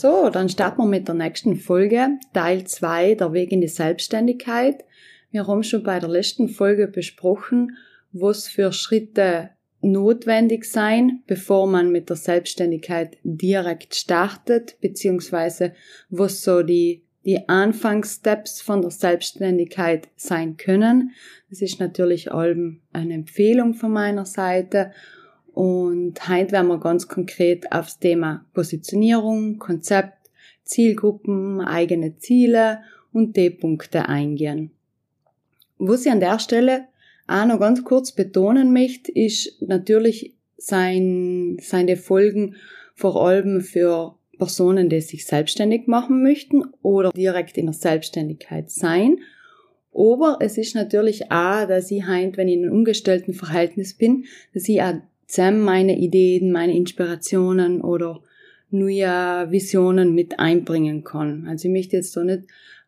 So, dann starten wir mit der nächsten Folge, Teil 2, der Weg in die Selbstständigkeit. Wir haben schon bei der letzten Folge besprochen, was für Schritte notwendig sein, bevor man mit der Selbstständigkeit direkt startet, beziehungsweise was so die, die Anfangssteps von der Selbstständigkeit sein können. Das ist natürlich allem eine Empfehlung von meiner Seite. Und heute werden wir ganz konkret aufs Thema Positionierung, Konzept, Zielgruppen, eigene Ziele und D-Punkte eingehen. Was ich an der Stelle auch noch ganz kurz betonen möchte, ist natürlich sein, seine Folgen vor allem für Personen, die sich selbstständig machen möchten oder direkt in der Selbstständigkeit sein. Aber es ist natürlich auch, dass ich heint, wenn ich in einem umgestellten Verhältnis bin, dass ich auch zusammen meine Ideen, meine Inspirationen oder neue Visionen mit einbringen kann. Also ich möchte jetzt so nicht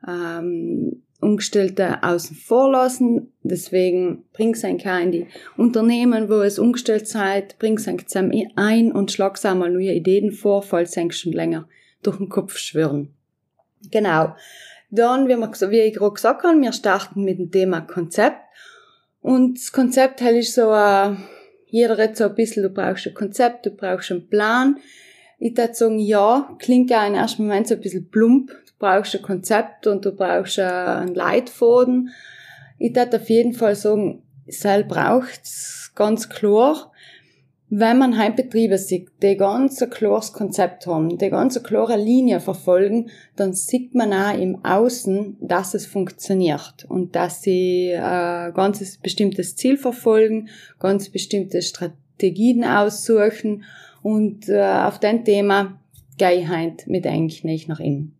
ähm, Umgestellte außen vor lassen. Deswegen bring's ein in die Unternehmen, wo es umgestellt seid, bring's ein zusammen ein und schlag's einmal neue Ideen vor, falls es schon länger durch den Kopf schwirren. Genau. Dann, wie, wir, wie ich gerade gesagt habe, wir starten mit dem Thema Konzept. Und das Konzept halt ist so, äh, jeder redet so ein bisschen, du brauchst ein Konzept, du brauchst einen Plan. Ich würde sagen, ja, klingt ja im ersten Moment so ein bisschen plump brauchst ein Konzept und du brauchst einen Leitfaden. Ich würde auf jeden Fall sagen, Sel braucht's ganz klar. Wenn man Heimbetriebe sieht, die ganz ein klares Konzept haben, die ganz eine klare Linie verfolgen, dann sieht man auch im Außen, dass es funktioniert und dass sie ein äh, ganz bestimmtes Ziel verfolgen, ganz bestimmte Strategien aussuchen und äh, auf dem Thema gehe ich heute mit eigentlich nach innen.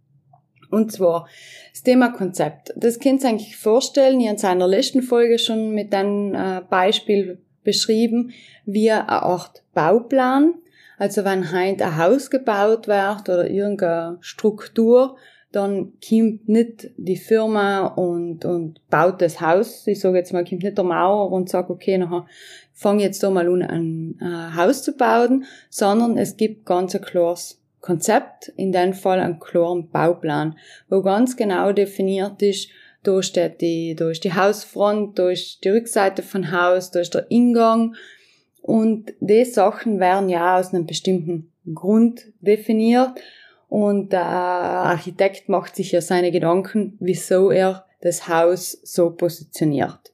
Und zwar das Thema Konzept. Das könnt ihr eigentlich vorstellen, ihr in seiner letzten Folge schon mit einem äh, Beispiel beschrieben, wie eine Art Bauplan. Also wenn heint ein Haus gebaut wird oder irgendeine Struktur, dann kommt nicht die Firma und, und baut das Haus. Ich sage jetzt mal, kommt nicht der Mauer und sagt, okay, nachher fang jetzt da mal an, ein äh, Haus zu bauen, sondern es gibt ganz ein klares Konzept, in dem Fall einen klaren Bauplan, wo ganz genau definiert ist, steht die, da die Hausfront, ist die Rückseite von Haus, ist der Ingang. Und die Sachen werden ja aus einem bestimmten Grund definiert. Und der Architekt macht sich ja seine Gedanken, wieso er das Haus so positioniert.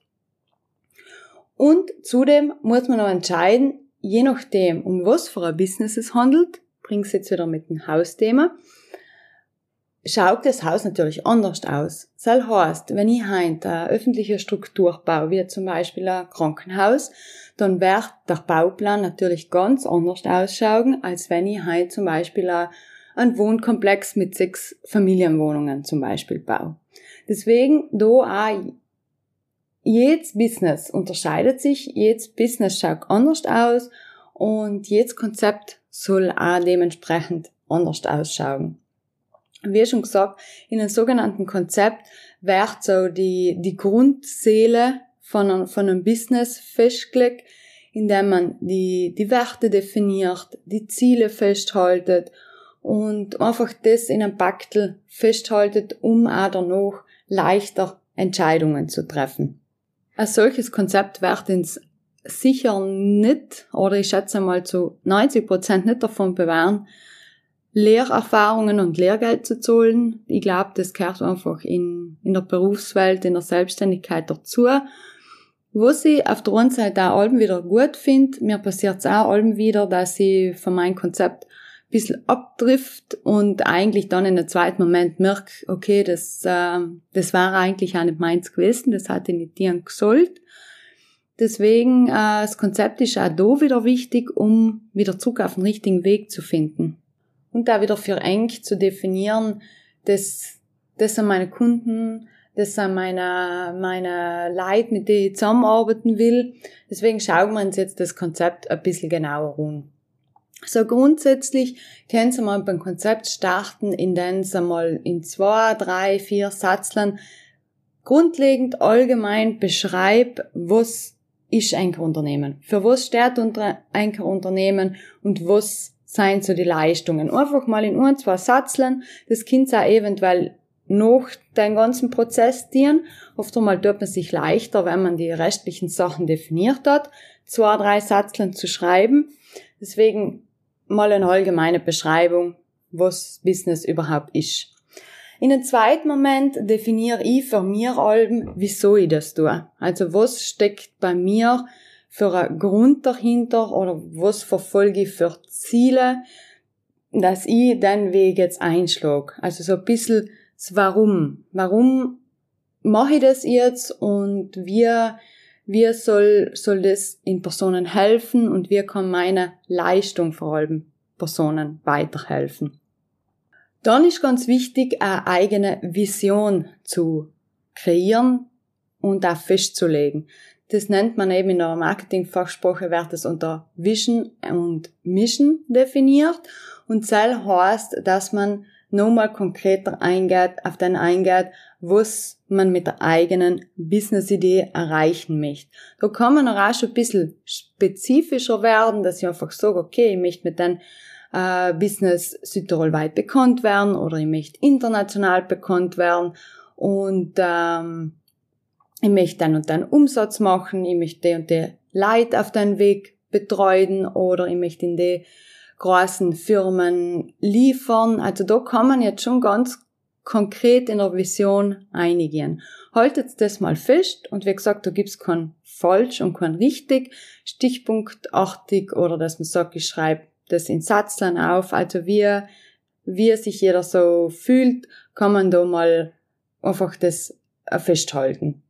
Und zudem muss man noch entscheiden, je nachdem, um was für ein Business es handelt, bring's jetzt wieder mit dem Hausthema, schaut das Haus natürlich anders aus. Das heißt, wenn ich heute eine öffentliche Struktur baue, wie zum Beispiel ein Krankenhaus, dann wird der Bauplan natürlich ganz anders ausschauen, als wenn ich heute zum Beispiel einen Wohnkomplex mit sechs Familienwohnungen zum Beispiel baue. Deswegen, da auch jedes Business unterscheidet sich, jedes Business schaut anders aus und jedes Konzept soll auch dementsprechend anders ausschauen. Wie schon gesagt, in einem sogenannten Konzept wird so die, die Grundseele von einem, von einem Business festgelegt, indem man die, die Werte definiert, die Ziele festhaltet und einfach das in einem Paktel festhaltet, um auch danach leichter Entscheidungen zu treffen. Ein solches Konzept wird uns sicher nicht, oder ich schätze mal zu 90 Prozent nicht davon bewähren, Lehrerfahrungen und Lehrgeld zu zahlen. Ich glaube, das gehört einfach in, in der Berufswelt, in der Selbstständigkeit dazu. Was ich auf der einen Seite auch allem wieder gut finde, mir passiert es auch allem wieder, dass ich von meinem Konzept ein bisschen abdrift und eigentlich dann in einem zweiten Moment merke, okay, das, äh, das war eigentlich auch nicht meins gewesen, das hatte ich nicht dir gesollt. Deswegen, äh, das Konzept ist auch da wieder wichtig, um wieder zurück auf den richtigen Weg zu finden und da wieder für eng zu definieren, das, das sind meine Kunden, das sind meine, meine Leute, mit denen ich zusammenarbeiten will. Deswegen schauen wir uns jetzt das Konzept ein bisschen genauer an. So grundsätzlich können Sie mal beim Konzept starten, indem Sie mal in zwei, drei, vier Satzlern grundlegend allgemein beschreib, was ist ein Unternehmen? Für was steht ein Unternehmen und was seien so die Leistungen. Einfach mal in ein, zwei Satzlern, das Kind auch eventuell noch den ganzen Prozess dienen. Oft einmal tut man sich leichter, wenn man die restlichen Sachen definiert hat, zwei, drei Satzlern zu schreiben. Deswegen mal eine allgemeine Beschreibung, was Business überhaupt ist. In einem zweiten Moment definiere ich für mir allem, wieso ich das tue. Also was steckt bei mir für einen Grund dahinter oder was verfolge ich für Ziele, dass ich den Weg jetzt einschlage. Also so ein bisschen das Warum. Warum mache ich das jetzt und wie, wie soll, soll das in Personen helfen und wie kann meine Leistung vor allem Personen weiterhelfen. Dann ist ganz wichtig, eine eigene Vision zu kreieren und auch festzulegen. Das nennt man eben in der Marketingfachsprache, wird es unter Vision und Mission definiert. Und Zell heißt, dass man nochmal konkreter eingeht, auf den eingeht, was man mit der eigenen Business-Idee erreichen möchte. Da kann man auch schon ein bisschen spezifischer werden, dass ich einfach sage, okay, ich möchte mit dem äh, Business südtirolweit bekannt werden oder ich möchte international bekannt werden und ähm, ich möchte dann und dann Umsatz machen, ich möchte die und die Leute auf den Weg betreuen oder ich möchte in die großen Firmen liefern. Also da kann man jetzt schon ganz konkret in der Vision einigen. Haltet das mal fest und wie gesagt, da gibt's kein falsch und kein richtig, stichpunktartig oder dass man sagt, ich schreibe das in Satzlern auf. Also wie, wie sich jeder so fühlt, kann man da mal einfach das festhalten.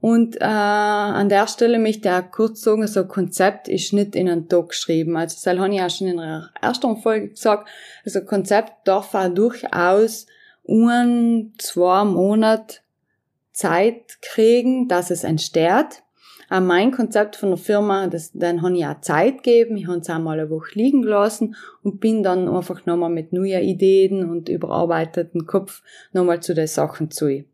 Und äh, an der Stelle möchte ich auch kurz sagen, so Konzept ist nicht in einen Tag geschrieben. Also das habe ich auch schon in der ersten Folge gesagt. Also Konzept darf auch durchaus ein, zwei Monate Zeit kriegen, dass es entsteht. Auch mein Konzept von der Firma, das, dann habe ich auch Zeit gegeben. Ich habe es auch mal eine Woche liegen gelassen und bin dann einfach nochmal mit neuen Ideen und überarbeiteten Kopf nochmal zu den Sachen zu.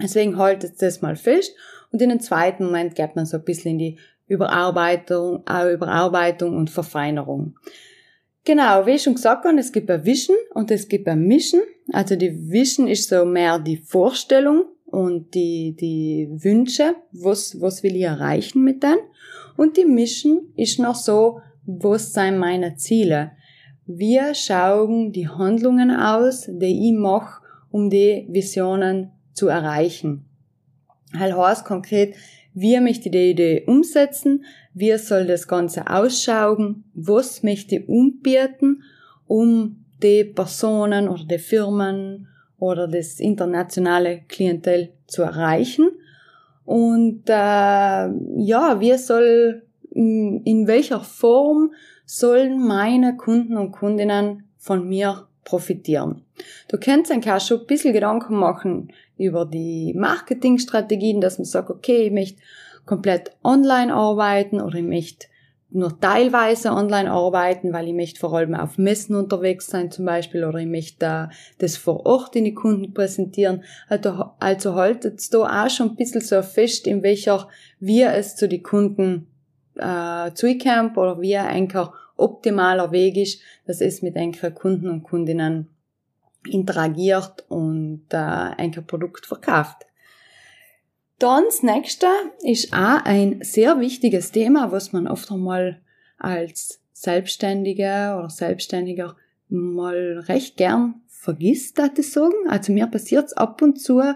Deswegen haltet das mal fest und in einem zweiten Moment geht man so ein bisschen in die Überarbeitung, äh, Überarbeitung und Verfeinerung. Genau, wie ich schon gesagt habe, es gibt ein Vision und es gibt ein Mission. Also die Vision ist so mehr die Vorstellung und die, die Wünsche, was, was will ich erreichen mit denen. Und die Mission ist noch so, was sind meine Ziele? Wie schauen die Handlungen aus, die ich mache, um die Visionen zu erreichen. Halt heißt konkret, wie möchte die Idee umsetzen, wie soll das Ganze ausschauen, was möchte ich umbieten, um die Personen oder die Firmen oder das internationale Klientel zu erreichen. Und äh, ja, wie soll, in welcher Form sollen meine Kunden und Kundinnen von mir profitieren. Du kannst dann auch schon ein bisschen Gedanken machen über die Marketingstrategien, dass man sagt, okay, ich möchte komplett online arbeiten oder ich möchte nur teilweise online arbeiten, weil ich möchte vor allem auf Messen unterwegs sein zum Beispiel oder ich möchte das vor Ort in die Kunden präsentieren. Also, also haltet da auch schon ein bisschen so fest, in welcher wir es zu den Kunden äh, zukommt oder wie ein optimaler Weg ist, dass es mit einigen Kunden und Kundinnen interagiert und äh, ein Produkt verkauft. Dann das nächste ist auch ein sehr wichtiges Thema, was man oft einmal als Selbstständige oder Selbstständiger mal recht gern vergisst, dass ich sagen. Also mir passiert's ab und zu in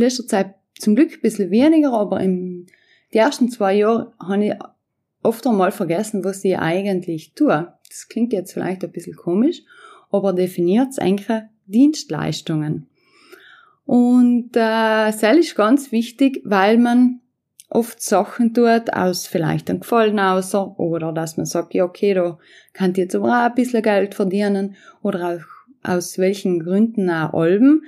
letzter Zeit zum Glück ein bisschen weniger, aber im die ersten zwei Jahre habe ich oft einmal vergessen, was ich eigentlich tue. Das klingt jetzt vielleicht ein bisschen komisch, aber definiert eigentlich Dienstleistungen. Und äh, das ist ganz wichtig, weil man oft Sachen tut aus vielleicht einem Gefallen außer oder dass man sagt, ja okay, da kann ich jetzt aber auch ein bisschen Geld verdienen oder auch aus welchen Gründen auch Alben,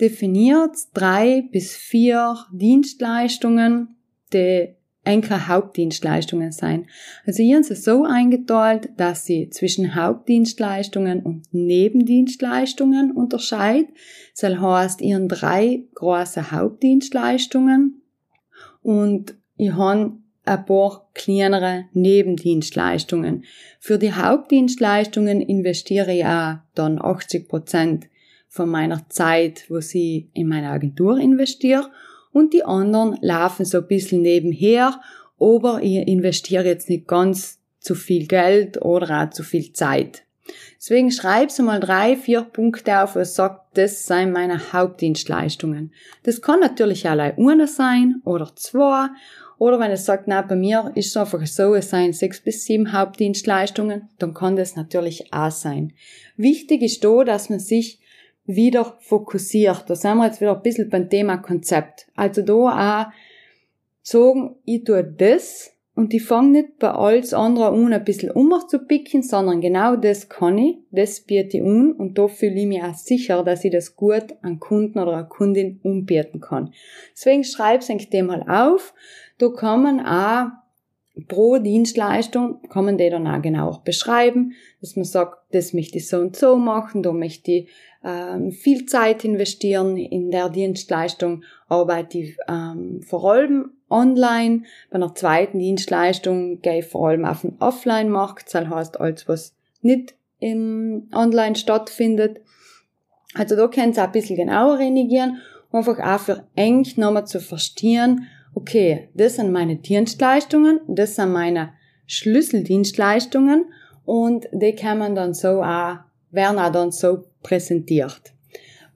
definiert drei bis vier Dienstleistungen, die eigentlich Hauptdienstleistungen sein. Also hier sind sie so eingeteilt, dass sie zwischen Hauptdienstleistungen und Nebendienstleistungen unterscheidet. Das heißt, ihren drei große Hauptdienstleistungen und ich habe ein paar kleinere Nebendienstleistungen. Für die Hauptdienstleistungen investiere ich auch dann 80 Prozent von meiner Zeit, wo sie in meine Agentur investiere und die anderen laufen so ein bisschen nebenher, aber ich investiere jetzt nicht ganz zu viel Geld oder auch zu viel Zeit. Deswegen schreibst du mal drei, vier Punkte auf, was sagt, das seien meine Hauptdienstleistungen. Das kann natürlich allein eine sein oder zwei. Oder wenn es sagt, na, bei mir ist es einfach so, es seien sechs bis sieben Hauptdienstleistungen, dann kann das natürlich auch sein. Wichtig ist da, dass man sich wieder fokussiert. Da sind wir jetzt wieder ein bisschen beim Thema Konzept. Also da auch sagen, ich tue das und ich fange nicht bei alles andere an, ein bisschen umzupicken, sondern genau das kann ich, das biete ich an und da fühle ich mich auch sicher, dass ich das gut an Kunden oder an Kundin umbieten kann. Deswegen schreib's eigentlich dem mal auf. Da kann man auch pro Dienstleistung kann man die dann auch genau beschreiben, dass man sagt, das möchte ich so und so machen, da möchte ich ähm, viel Zeit investieren in der Dienstleistung, arbeite ich ähm, vor allem online. Bei einer zweiten Dienstleistung gehe ich vor allem auf den Offline-Markt, das heißt alles, was nicht im Online stattfindet. Also da könnt ihr ein bisschen genauer reagieren, einfach auch für eng nochmal zu verstehen, okay, das sind meine Dienstleistungen, das sind meine Schlüsseldienstleistungen und die kann man dann so auch, werden auch dann so präsentiert.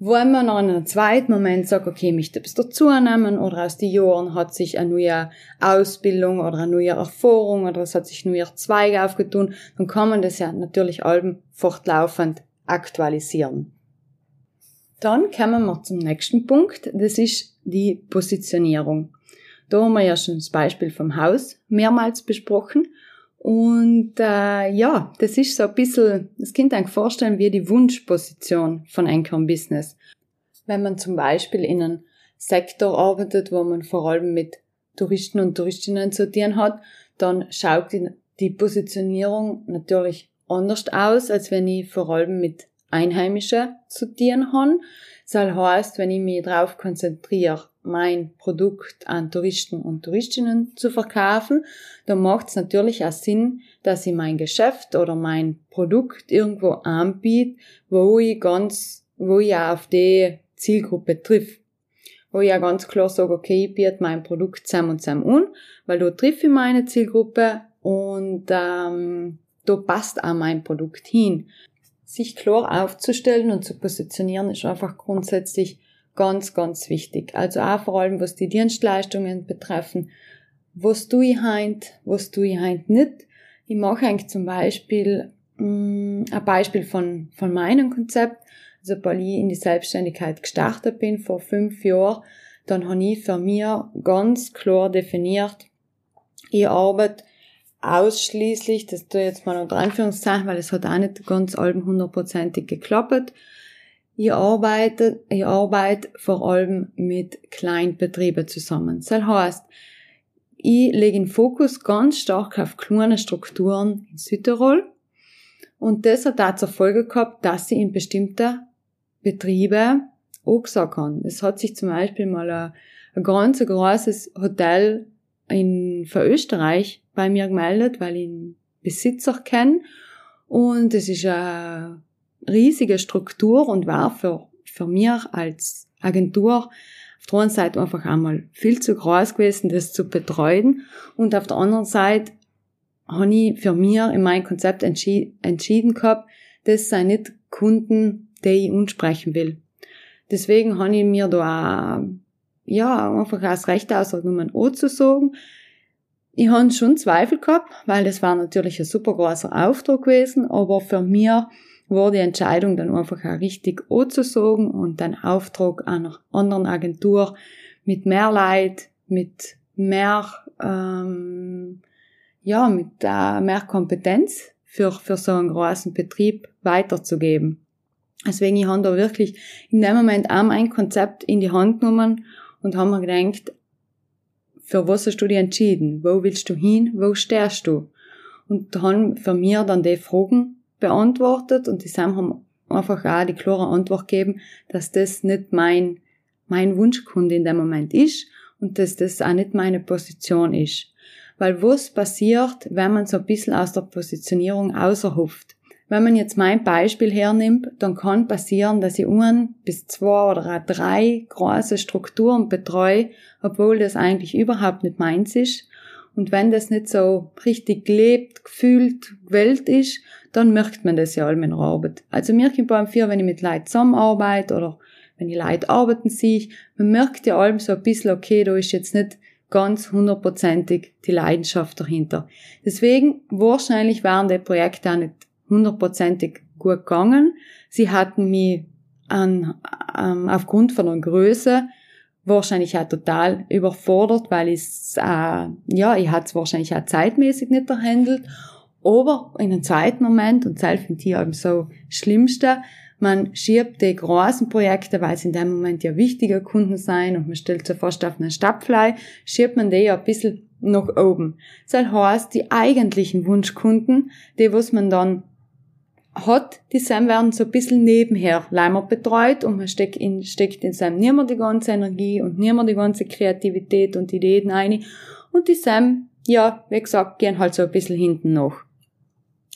Wenn man noch in einem zweiten Moment sagt, okay, ich möchte etwas dazunehmen oder aus den Jahren hat sich eine neue Ausbildung oder eine neue Erfahrung oder es hat sich ein neuer Zweig aufgetun, dann kann man das ja natürlich allem fortlaufend aktualisieren. Dann kommen wir zum nächsten Punkt, das ist die Positionierung. Da haben wir ja schon das Beispiel vom Haus mehrmals besprochen und äh, ja, das ist so ein bisschen, das Kind eigentlich vorstellen wie die Wunschposition von einem Business. Wenn man zum Beispiel in einem Sektor arbeitet, wo man vor allem mit Touristen und Touristinnen zu tun hat, dann schaut die, die Positionierung natürlich anders aus, als wenn ich vor allem mit Einheimischen zu tun habe. Das heißt, wenn ich mich darauf konzentriere, mein Produkt an Touristen und Touristinnen zu verkaufen, dann macht es natürlich auch Sinn, dass ich mein Geschäft oder mein Produkt irgendwo anbiete, wo ich ganz, wo ich auch auf die Zielgruppe triff. Wo ich ja ganz klar sage, okay, ich biete mein Produkt zusammen und zusammen an, weil da triff ich meine Zielgruppe und ähm, da passt auch mein Produkt hin. Sich klar aufzustellen und zu positionieren ist einfach grundsätzlich ganz, ganz wichtig. Also auch vor allem, was die Dienstleistungen betreffen. Was tue ich heint, was tue ich heint nicht. Ich mache eigentlich zum Beispiel mh, mm, ein Beispiel von, von meinem Konzept. Also, ich in die Selbstständigkeit gestartet bin vor fünf Jahren, dann habe ich für mich ganz klar definiert, ich arbeite ausschließlich, das tue ich jetzt mal unter Anführungszeichen, weil es hat auch nicht ganz allem hundertprozentig geklappt, ich arbeite, ich arbeite vor allem mit Kleinbetrieben zusammen. Das heißt, ich lege den Fokus ganz stark auf kleine Strukturen in Südtirol. Und das hat zur Folge gehabt, dass ich in bestimmte Betriebe auch gesagt habe. Es hat sich zum Beispiel mal ein, ein ganz großes Hotel in, für Österreich bei mir gemeldet, weil ich einen Besitzer kenne. Und es ist eine riesige Struktur und war für, für mich als Agentur auf der einen Seite einfach einmal viel zu groß gewesen, das zu betreuen. Und auf der anderen Seite habe ich für mich in meinem Konzept entschied, entschieden gehabt, das sei nicht Kunden, die ich ansprechen will. Deswegen habe ich mir da auch, ja, einfach als Recht ausgenommen, O zu sagen. Ich habe schon Zweifel gehabt, weil das war natürlich ein super großer Auftrag gewesen, aber für mich war die Entscheidung dann einfach auch richtig O zu sagen und den Auftrag einer anderen Agentur mit mehr Leid, mit mehr, ähm, ja, mit äh, mehr Kompetenz für, für so einen großen Betrieb weiterzugeben. Deswegen, ich habe da wirklich in dem Moment auch ein Konzept in die Hand genommen und habe mir gedacht, für was hast du dich entschieden? Wo willst du hin? Wo stehst du? Und da haben für mir dann die Fragen beantwortet und die Sam haben einfach auch die klare Antwort gegeben, dass das nicht mein, mein Wunschkunde in dem Moment ist und dass das auch nicht meine Position ist. Weil was passiert, wenn man so ein bisschen aus der Positionierung außerhofft? Wenn man jetzt mein Beispiel hernimmt, dann kann passieren, dass ich ein bis zwei oder drei große Strukturen betreue, obwohl das eigentlich überhaupt nicht meins ist. Und wenn das nicht so richtig gelebt, gefühlt, gewählt ist, dann merkt man das ja all in der Arbeit. Also mir kommt beim Vier, wenn ich mit Leuten zusammenarbeite oder wenn die Leute arbeiten sehe man merkt ja allem so ein bisschen, okay, da ist jetzt nicht ganz hundertprozentig die Leidenschaft dahinter. Deswegen, wahrscheinlich waren die Projekte auch nicht hundertprozentig gut gegangen. Sie hatten mich an, ähm, aufgrund von der Größe wahrscheinlich auch total überfordert, weil ich äh, ja, ich hatte es wahrscheinlich auch zeitmäßig nicht erhandelt. Aber in einem zweiten Moment, und das finde ich eben so Schlimmste, man schiebt die großen Projekte, weil sie in dem Moment ja wichtige Kunden sein und man stellt sie fast auf einen Stabfly, schiebt man die ja ein bisschen nach oben. Das heißt, die eigentlichen Wunschkunden, die was man dann hat, die Sam werden so ein bisschen nebenher leimer betreut und man steckt in, steckt in Sam nicht mehr die ganze Energie und nicht mehr die ganze Kreativität und Ideen ein. Und die Sam, ja, wie gesagt, gehen halt so ein bisschen hinten noch.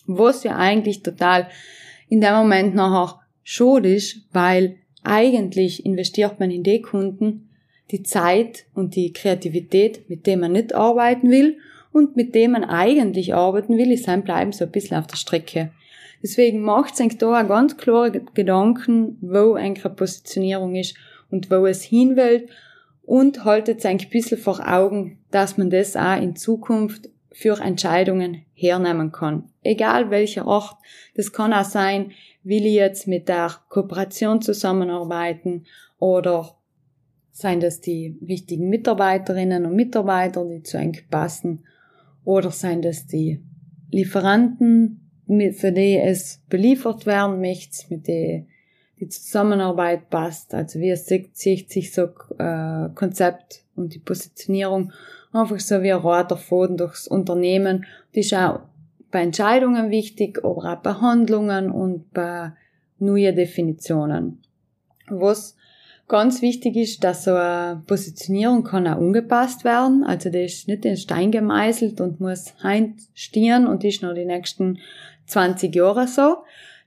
Was ja eigentlich total in dem Moment nachher schade ist, weil eigentlich investiert man in die Kunden die Zeit und die Kreativität, mit dem man nicht arbeiten will und mit dem man eigentlich arbeiten will, ist dann bleiben so ein bisschen auf der Strecke. Deswegen macht sich da auch ganz klare Gedanken, wo eine Positionierung ist und wo es hin will und haltet sich ein bisschen vor Augen, dass man das auch in Zukunft für Entscheidungen hernehmen kann. Egal welcher Ort. Das kann auch sein, will ich jetzt mit der Kooperation zusammenarbeiten oder seien das die richtigen Mitarbeiterinnen und Mitarbeiter, die zu eng passen oder seien das die Lieferanten, für die es beliefert werden möchte, mit die die Zusammenarbeit passt. Also wie sieht, sieht sich so äh, Konzept und die Positionierung einfach so wie ein roter Faden durchs Unternehmen. Die ist auch bei Entscheidungen wichtig, aber auch bei Handlungen und bei neuen Definitionen. Was ganz wichtig ist, dass so eine Positionierung kann auch angepasst werden. Also die ist nicht in Stein gemeißelt und muss heint stehen und ist noch die nächsten 20 Jahre so.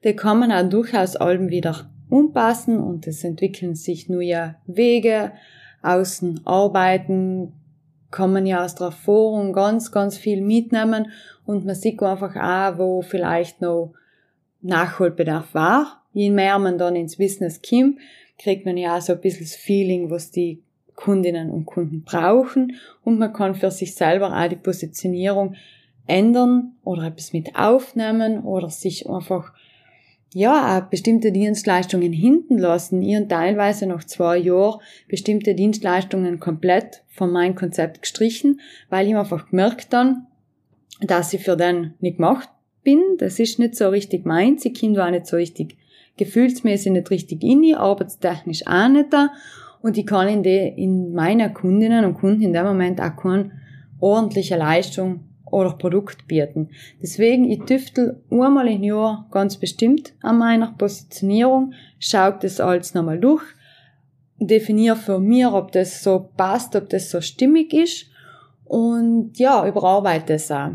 Die kann man auch durchaus allem wieder umpassen und es entwickeln sich neue Wege. Außen arbeiten man ja aus der Erfahrung ganz, ganz viel mitnehmen und man sieht einfach auch, wo vielleicht noch Nachholbedarf war. Je mehr man dann ins Business kommt, kriegt man ja so ein bisschen das Feeling, was die Kundinnen und Kunden brauchen und man kann für sich selber auch die Positionierung ändern oder etwas mit aufnehmen oder sich einfach ja, bestimmte Dienstleistungen hinten lassen. Ihren teilweise nach zwei Jahren bestimmte Dienstleistungen komplett von meinem Konzept gestrichen, weil ich einfach gemerkt dann, dass ich für den nicht gemacht bin. Das ist nicht so richtig meins. Die Kinder auch nicht so richtig gefühlsmäßig nicht richtig in die, arbeitstechnisch auch nicht da. Und ich kann in, die, in meiner Kundinnen und Kunden in dem Moment auch keine ordentliche Leistung oder Produkt bieten. Deswegen, ich tüftel einmal im Jahr ganz bestimmt an meiner Positionierung, schau das alles nochmal durch, definiere für mich, ob das so passt, ob das so stimmig ist Und ja, überarbeite es auch.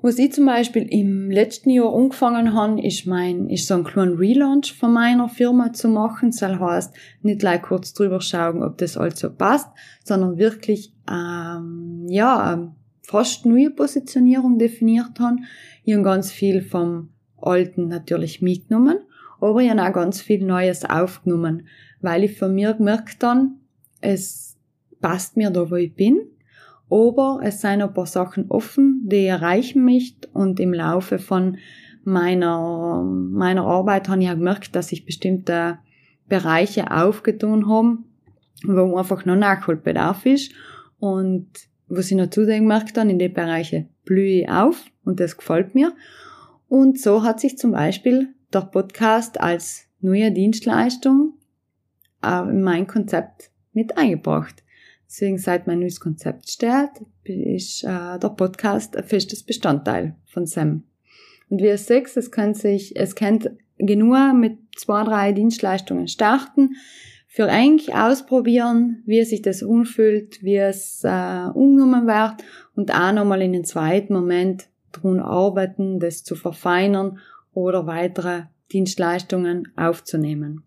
Was ich zum Beispiel im letzten Jahr angefangen habe, ist mein, ist so ein kleiner Relaunch von meiner Firma zu machen. Das heißt, nicht gleich kurz drüber schauen, ob das alles so passt, sondern wirklich, ähm, ja, fast neue Positionierung definiert haben. Ich habe ganz viel vom Alten natürlich mitgenommen, aber ich habe auch ganz viel Neues aufgenommen, weil ich von mir gemerkt habe, es passt mir da, wo ich bin aber es seien ein paar Sachen offen, die erreichen mich und im Laufe von meiner, meiner Arbeit habe ich auch gemerkt, dass ich bestimmte Bereiche aufgetun habe, wo einfach noch Nachholbedarf ist und was ich noch zudem gemerkt habe, in den Bereichen blühe ich auf und das gefällt mir. Und so hat sich zum Beispiel der Podcast als neue Dienstleistung in mein Konzept mit eingebracht. Deswegen, seit mein neues Konzept steht, ist äh, der Podcast ein festes Bestandteil von SEM. Und wie ihr seht, es kann sich, es kennt genug mit zwei, drei Dienstleistungen starten, für eigentlich ausprobieren, wie sich das unfühlt, wie es äh, umgenommen wird und auch nochmal in den zweiten Moment dran arbeiten, das zu verfeinern oder weitere Dienstleistungen aufzunehmen.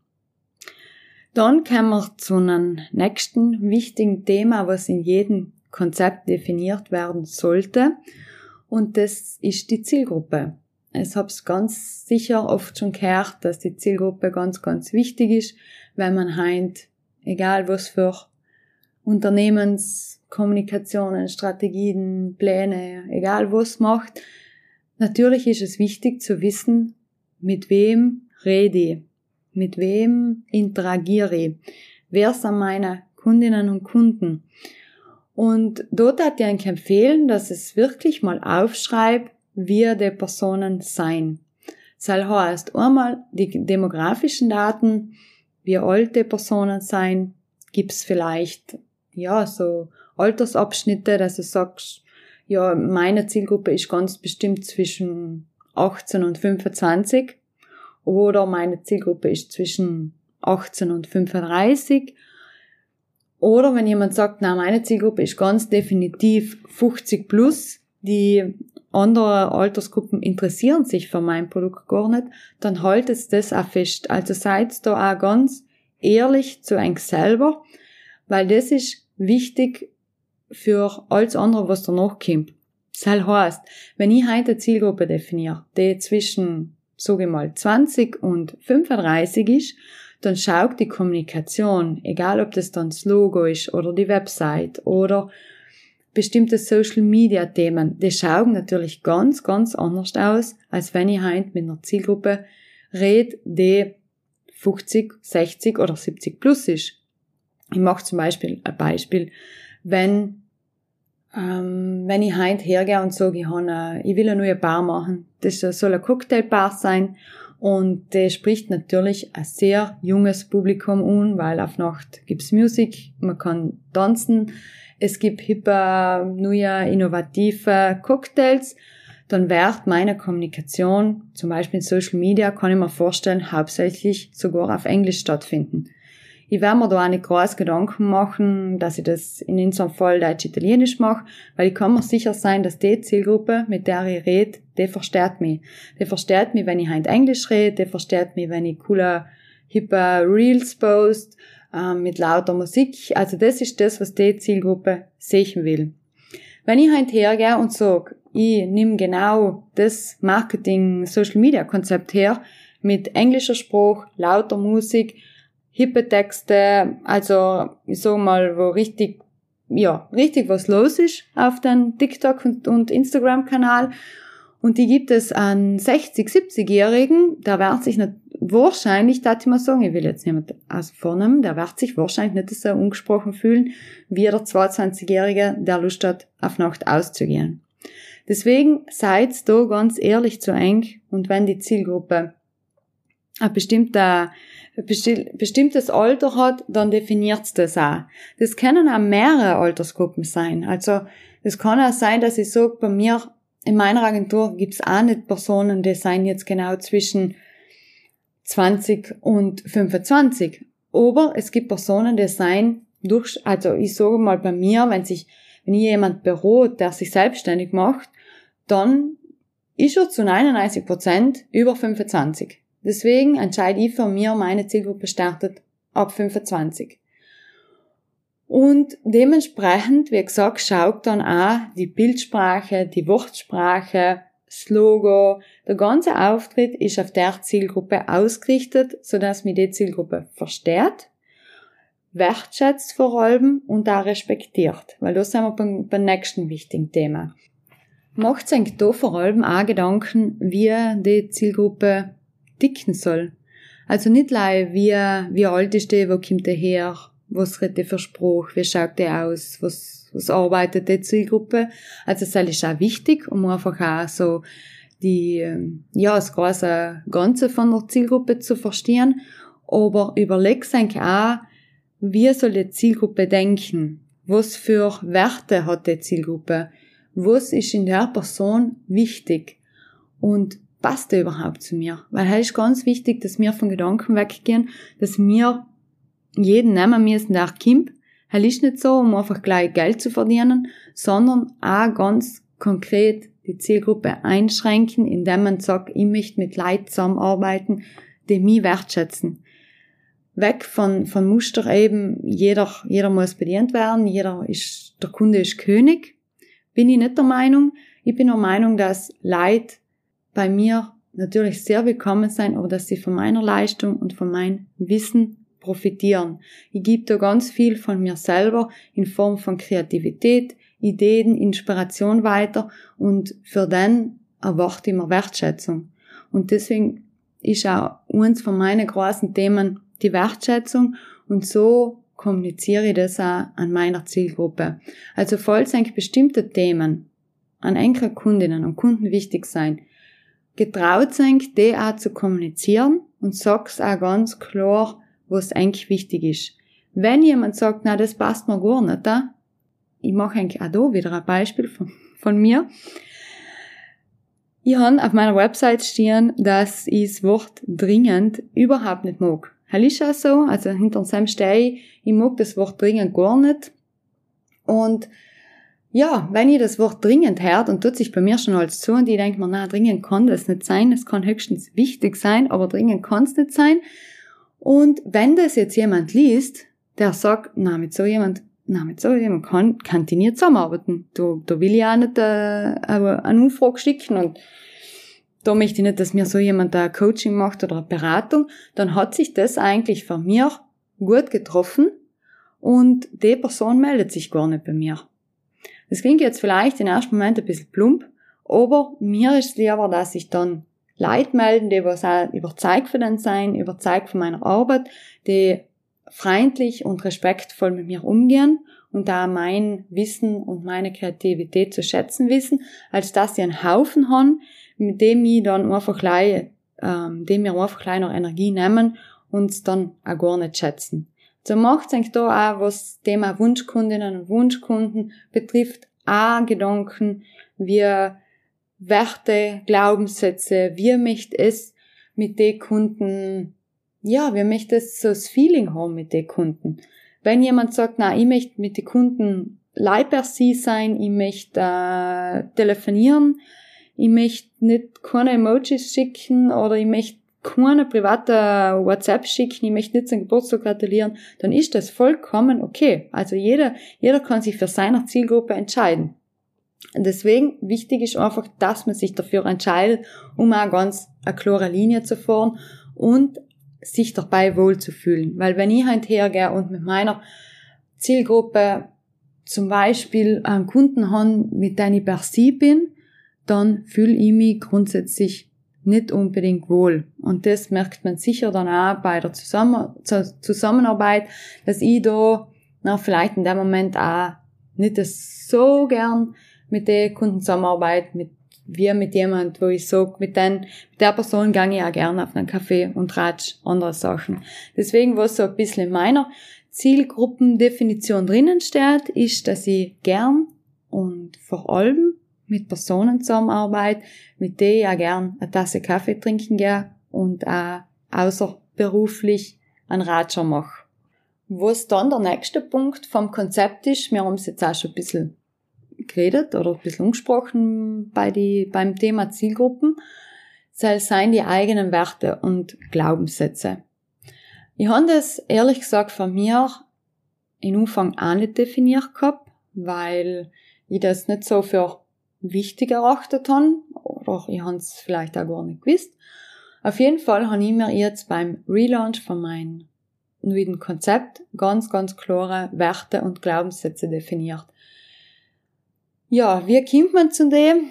Dann kommen wir zu einem nächsten wichtigen Thema, was in jedem Konzept definiert werden sollte. Und das ist die Zielgruppe. Ich habe es ganz sicher oft schon gehört, dass die Zielgruppe ganz, ganz wichtig ist, wenn man heint, egal was für Unternehmenskommunikationen, Strategien, Pläne, egal was macht. Natürlich ist es wichtig zu wissen, mit wem rede ich. Mit wem interagiere ich? Wer sind meine Kundinnen und Kunden? Und dort hat ich eigentlich empfehlen, dass es wirklich mal aufschreibt, wie die Personen sein. Das heißt einmal die demografischen Daten, wie alt die Personen sein, gibt's vielleicht, ja, so Altersabschnitte, dass du sagst, ja, meine Zielgruppe ist ganz bestimmt zwischen 18 und 25 oder meine Zielgruppe ist zwischen 18 und 35. Oder wenn jemand sagt, na, meine Zielgruppe ist ganz definitiv 50 plus, die andere Altersgruppen interessieren sich für mein Produkt gar nicht, dann haltet das auch fest. Also seid da auch ganz ehrlich zu euch selber, weil das ist wichtig für alles andere, was danach kommt. Das heißt, wenn ich heute eine Zielgruppe definiere, die zwischen sage mal 20 und 35 ist, dann schaut die Kommunikation, egal ob das dann das Logo ist oder die Website oder bestimmte Social Media Themen, die schauen natürlich ganz, ganz anders aus, als wenn ich heint mit einer Zielgruppe red, die 50, 60 oder 70 plus ist. Ich mache zum Beispiel ein Beispiel, wenn ähm, wenn ich heint hergehe und sage, ich, eine, ich will eine neue Bar machen, das soll eine Cocktailbar sein. Und der spricht natürlich ein sehr junges Publikum an, weil auf Nacht gibt's Musik, man kann tanzen, es gibt hippe, neue, innovative Cocktails, dann wird meine Kommunikation, zum Beispiel in Social Media, kann ich mir vorstellen, hauptsächlich sogar auf Englisch stattfinden. Ich werde mir da auch nicht groß Gedanken machen, dass ich das in unserem Fall Deutsch-Italienisch mache, weil ich kann mir sicher sein, dass die Zielgruppe, mit der ich rede, die versteht mich. Die versteht mich, wenn ich halt Englisch rede, die versteht mich, wenn ich coole, hippe Reels post, mit lauter Musik. Also das ist das, was die Zielgruppe sehen will. Wenn ich halt hergehe und sage, ich nehme genau das Marketing-Social-Media-Konzept her, mit englischer Spruch, lauter Musik, hippe Texte, also ich sag mal, wo richtig, ja, richtig was los ist auf den TikTok und, und Instagram-Kanal. Und die gibt es an 60, 70-Jährigen, da wird sich nicht, wahrscheinlich, da mal sagen, ich will jetzt niemand aus vornehmen, der wird sich wahrscheinlich nicht so ungesprochen fühlen, wie der 22-Jährige, der Lust hat, auf Nacht auszugehen. Deswegen seid da ganz ehrlich zu eng und wenn die Zielgruppe ein bestimmter bestimmtes Alter hat, dann definiert das auch. Das können auch mehrere Altersgruppen sein. Also es kann auch sein, dass ich sage, bei mir in meiner Agentur gibt's auch nicht Personen, die seien jetzt genau zwischen 20 und 25. Aber es gibt Personen, die seien durch, also ich sage mal bei mir, wenn sich wenn jemand berot, der sich selbstständig macht, dann ist er zu 99 Prozent über 25. Deswegen entscheide ich für mir, meine Zielgruppe startet ab 25. Und dementsprechend, wie gesagt, schaut dann auch die Bildsprache, die Wortsprache, das Logo, der ganze Auftritt ist auf der Zielgruppe ausgerichtet, sodass mir die Zielgruppe versteht, wertschätzt vor allem und auch respektiert. Weil da sind wir beim, beim nächsten wichtigen Thema. Macht sich da vor allem auch Gedanken, wie die Zielgruppe dicken soll. Also nicht leider, wie, wie alt ist die, wo kommt der her, was redet der für Spruch, wie schaut der aus, was, was arbeitet die Zielgruppe. Also das ist auch wichtig, um einfach auch so die, ja, das große Ganze von der Zielgruppe zu verstehen. Aber überleg sich auch, wie soll die Zielgruppe denken? Was für Werte hat die Zielgruppe? Was ist in der Person wichtig? Und passt der überhaupt zu mir? Weil es ist ganz wichtig, dass wir von Gedanken weggehen, dass wir jeden nehmen müssen, der kommt. Es ist nicht so, um einfach gleich Geld zu verdienen, sondern auch ganz konkret die Zielgruppe einschränken, indem man sagt, ich möchte mit Leuten zusammenarbeiten, die mich wertschätzen. Weg von, von Muster eben, jeder, jeder muss bedient werden, jeder ist, der Kunde ist König. Bin ich nicht der Meinung. Ich bin der Meinung, dass Leute bei mir natürlich sehr willkommen sein, aber dass sie von meiner Leistung und von meinem Wissen profitieren. Ich gebe da ganz viel von mir selber in Form von Kreativität, Ideen, Inspiration weiter und für den erwarte ich mir Wertschätzung. Und deswegen ist auch eins von meinen großen Themen die Wertschätzung und so kommuniziere ich das auch an meiner Zielgruppe. Also falls eigentlich bestimmte Themen an enkele Kundinnen und Kunden wichtig sein, getraut sein, die auch zu kommunizieren und sag's auch ganz klar, was eigentlich wichtig ist. Wenn jemand sagt, na, das passt mir gar nicht, da, ich mache eigentlich auch da wieder ein Beispiel von, von mir. Ich habe auf meiner Website stehen, dass ich das Wort dringend überhaupt nicht mag. Das ist auch so, also hinter dem stehe ich, ich mag das Wort dringend gar nicht. Und ja, wenn ich das Wort dringend hört und tut sich bei mir schon alles zu und ich denke mir, na, dringend kann das nicht sein, es kann höchstens wichtig sein, aber dringend kann es nicht sein. Und wenn das jetzt jemand liest, der sagt, na, mit so jemand, na, mit so jemand kann, kann die nicht zusammenarbeiten. Da, da will ich auch nicht äh, eine Anfrage schicken und da möchte ich nicht, dass mir so jemand ein Coaching macht oder eine Beratung, dann hat sich das eigentlich von mir gut getroffen und die Person meldet sich gar nicht bei mir. Das klingt jetzt vielleicht im ersten Moment ein bisschen plump, aber mir ist lieber, dass ich dann Leute melden, die was auch überzeugt von den sein, überzeugt von meiner Arbeit, die freundlich und respektvoll mit mir umgehen und da mein Wissen und meine Kreativität zu schätzen wissen, als dass sie einen Haufen haben, mit dem ich dann einfach gleich, ähm, dem wir einfach gleich noch Energie nehmen und dann auch gar nicht schätzen. So macht sich da auch, was Thema Wunschkundinnen und Wunschkunden betrifft, auch Gedanken, wie Werte, Glaubenssätze, wie möchte es mit den Kunden, ja, wie möchte es so das Feeling haben mit den Kunden. Wenn jemand sagt, na, ich möchte mit den Kunden per sie sein, ich möchte äh, telefonieren, ich möchte nicht keine Emojis schicken oder ich möchte keine private WhatsApp schicken, ich möchte nicht zum Geburtstag gratulieren, dann ist das vollkommen okay. Also jeder, jeder kann sich für seine Zielgruppe entscheiden. Deswegen wichtig ist einfach, dass man sich dafür entscheidet, um auch ganz eine klare Linie zu fahren und sich dabei wohlzufühlen. Weil wenn ich halt hergehe und mit meiner Zielgruppe zum Beispiel einen Kunden habe, mit dem ich per Sie bin, dann fühle ich mich grundsätzlich nicht unbedingt wohl. Und das merkt man sicher dann auch bei der Zusammen Zusammenarbeit, dass ich da na, vielleicht in dem Moment auch nicht so gern mit den Kunden zusammenarbeite, mit wie mit jemand, wo ich sage, mit, mit der Person gehe ich auch gerne auf einen Kaffee und ratsch andere Sachen. Deswegen, was so ein bisschen in meiner Zielgruppendefinition drinnen steht, ist, dass ich gern und vor allem mit Personen zusammenarbeite, mit denen ich auch gern eine Tasse Kaffee trinken gehe und auch außerberuflich einen Ratscher mache. Was dann der nächste Punkt vom Konzept ist, wir haben es jetzt auch schon ein bisschen geredet oder ein bisschen umgesprochen bei die, beim Thema Zielgruppen, soll sein die eigenen Werte und Glaubenssätze. Ich habe das ehrlich gesagt von mir in Umfang auch nicht definiert gehabt, weil ich das nicht so für wichtig erachtet habe oder ich habe es vielleicht auch gar nicht gewusst. Auf jeden Fall habe ich mir jetzt beim Relaunch von meinem neuen Konzept ganz, ganz klare Werte und Glaubenssätze definiert. Ja, wie kommt man zu dem?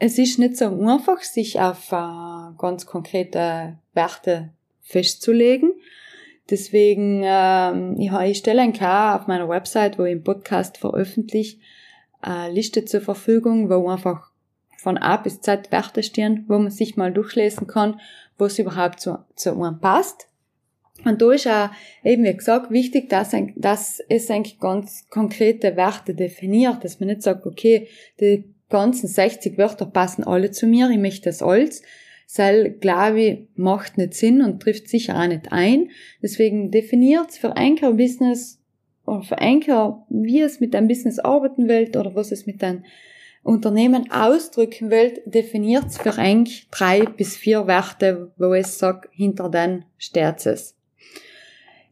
Es ist nicht so einfach, sich auf äh, ganz konkrete Werte festzulegen. Deswegen, ähm, ich, ich stelle ein K auf meiner Website, wo ich im Podcast veröffentliche, eine Liste zur Verfügung, wo einfach von A bis Z Werte stehen, wo man sich mal durchlesen kann, was überhaupt zu, zu einem passt. Und da ist auch eben, wie gesagt, wichtig, dass, dass es eigentlich ganz konkrete Werte definiert, dass man nicht sagt, okay, die ganzen 60 Wörter passen alle zu mir, ich möchte das alles. Weil, ich, macht nicht Sinn und trifft sicher auch nicht ein. Deswegen definiert für Anchor Business oder für Anchor, wie es mit deinem Business arbeiten will oder was es mit deinem Unternehmen ausdrücken will, definiert für eigentlich drei bis vier Werte, wo es sagt, hinter den steht es.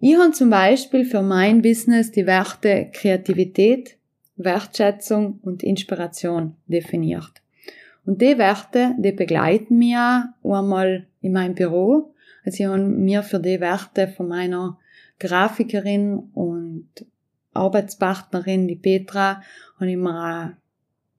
Ich habe zum Beispiel für mein Business die Werte Kreativität, Wertschätzung und Inspiration definiert. Und die Werte, die begleiten mich auch einmal in meinem Büro. Also ich habe mir für die Werte von meiner Grafikerin und Arbeitspartnerin, die Petra, habe ich mir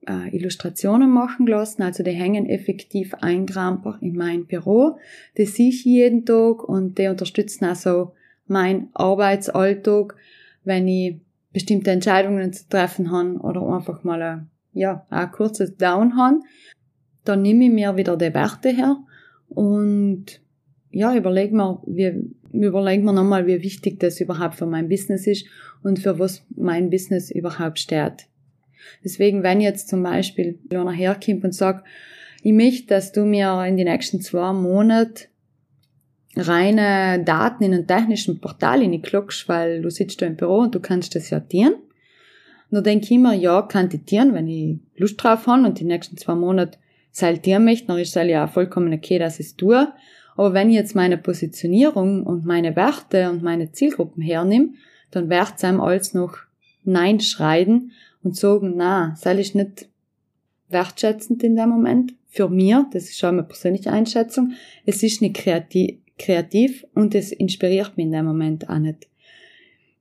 auch äh, Illustrationen machen lassen. Also die hängen effektiv eingrampbar in mein Büro. Die sehe ich jeden Tag und die unterstützen also mein Arbeitsalltag, wenn ich bestimmte Entscheidungen zu treffen habe oder einfach mal ein, ja, ein kurzes Down habe, dann nehme ich mir wieder die Werte her und ja, überlege mir, wie, überleg mir nochmal, wie wichtig das überhaupt für mein Business ist und für was mein Business überhaupt steht. Deswegen, wenn jetzt zum Beispiel einer herkommt und sagt, ich möchte, dass du mir in den nächsten zwei Monaten reine Daten in einem technischen Portal hinklockst, weil du sitzt da im Büro und du kannst das ja tieren. Und da denke ich immer, ja, kann ich tieren, wenn ich Lust drauf habe und die nächsten zwei Monate saltieren möchte, dann ist es ja vollkommen okay, dass ich es tue. Aber wenn ich jetzt meine Positionierung und meine Werte und meine Zielgruppen hernehme, dann wird es einem alles noch Nein schreien und sagen, na, sei ich nicht wertschätzend in dem Moment. Für mir, das ist schon meine persönliche Einschätzung, es ist nicht kreativ, kreativ und es inspiriert mich in dem Moment auch nicht.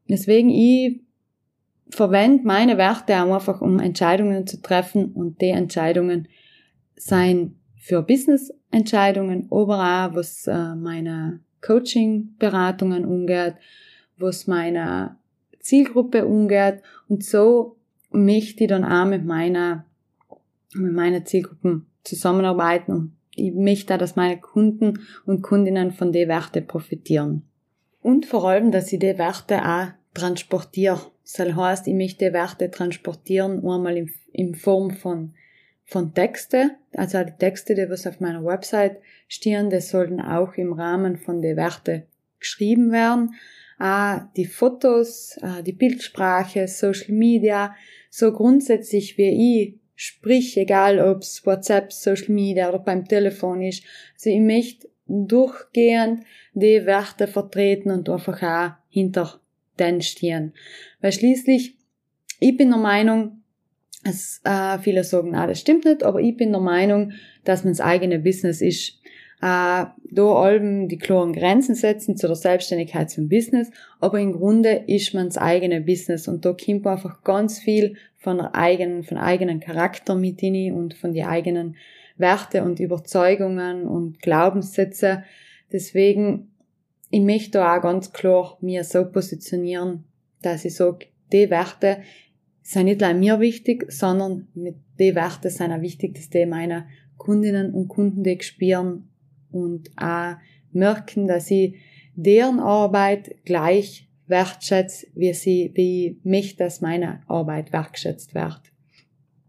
Deswegen, ich verwende meine Werte auch einfach, um Entscheidungen zu treffen und die Entscheidungen sein für Business-Entscheidungen, aber auch was äh, meine Coaching-Beratungen umgeht, was meine Zielgruppe umgeht und so möchte ich dann auch mit meiner, mit meiner Zielgruppen zusammenarbeiten und ich möchte, dass meine Kunden und Kundinnen von den Werten profitieren. Und vor allem, dass ich die Werte auch transportiere. Das heißt, ich möchte die Werte transportieren, einmal in, in Form von, von Texte, also die Texte, die was auf meiner Website stehen, die sollten auch im Rahmen von den Werte geschrieben werden. Auch die Fotos, die Bildsprache, Social Media, so grundsätzlich wie ich Sprich, egal ob's WhatsApp, Social Media oder beim Telefon ist. Also ich möchte durchgehend die Werte vertreten und einfach auch hinter den stehen. Weil schließlich, ich bin der Meinung, es, äh, viele sagen, ah, das stimmt nicht, aber ich bin der Meinung, dass man das eigene Business ist äh, da allem die klaren Grenzen setzen zu der Selbstständigkeit zum Business, aber im Grunde ist man das eigene Business und da kommt einfach ganz viel von eigenen, von eigenen Charakter mit in und von die eigenen Werte und Überzeugungen und Glaubenssätze. Deswegen, ich möchte da auch ganz klar mir so positionieren, dass ich sage, die Werte sind nicht allein mir wichtig, sondern mit die Werte sind auch wichtig, dass die meine Kundinnen und Kunden die spüren und auch merken, dass sie deren Arbeit gleich wertschätzt, wie sie, wie mich, dass meine Arbeit wertschätzt wird.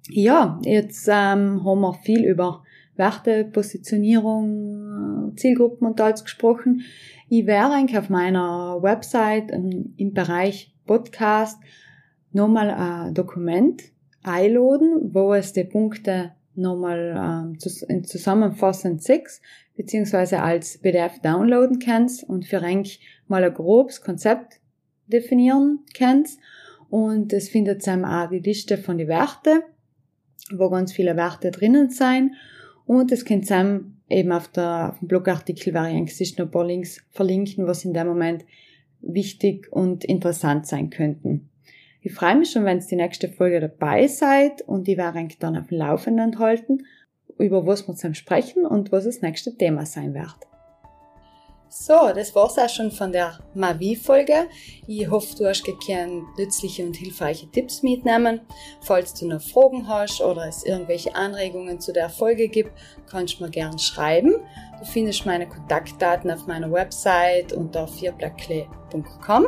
Ja, jetzt ähm, haben wir viel über Werte, Positionierung, Zielgruppen und alles gesprochen. Ich werde eigentlich auf meiner Website ähm, im Bereich Podcast nochmal ein Dokument einladen, wo es die Punkte nochmal ähm, zusammenfassend sechs beziehungsweise als PDF downloaden kannst und für eigentlich mal ein grobes Konzept definieren kannst. Und es findet dann auch die Liste von den Werten, wo ganz viele Werte drinnen sein. Und es kann dann eben auf, der, auf dem Blogartikel wäre eigentlich noch ein paar Links verlinken, was in dem Moment wichtig und interessant sein könnten. Ich freue mich schon, wenn ihr die nächste Folge dabei seid und ich werde eigentlich dann auf dem Laufenden halten, über was wir zusammen sprechen und was das nächste Thema sein wird. So, das war's auch schon von der Mavi-Folge. Ich hoffe, du hast gekannt nützliche und hilfreiche Tipps mitnehmen. Falls du noch Fragen hast oder es irgendwelche Anregungen zu der Folge gibt, kannst du mir gerne schreiben. Du findest meine Kontaktdaten auf meiner Website unter vierblöckle.com.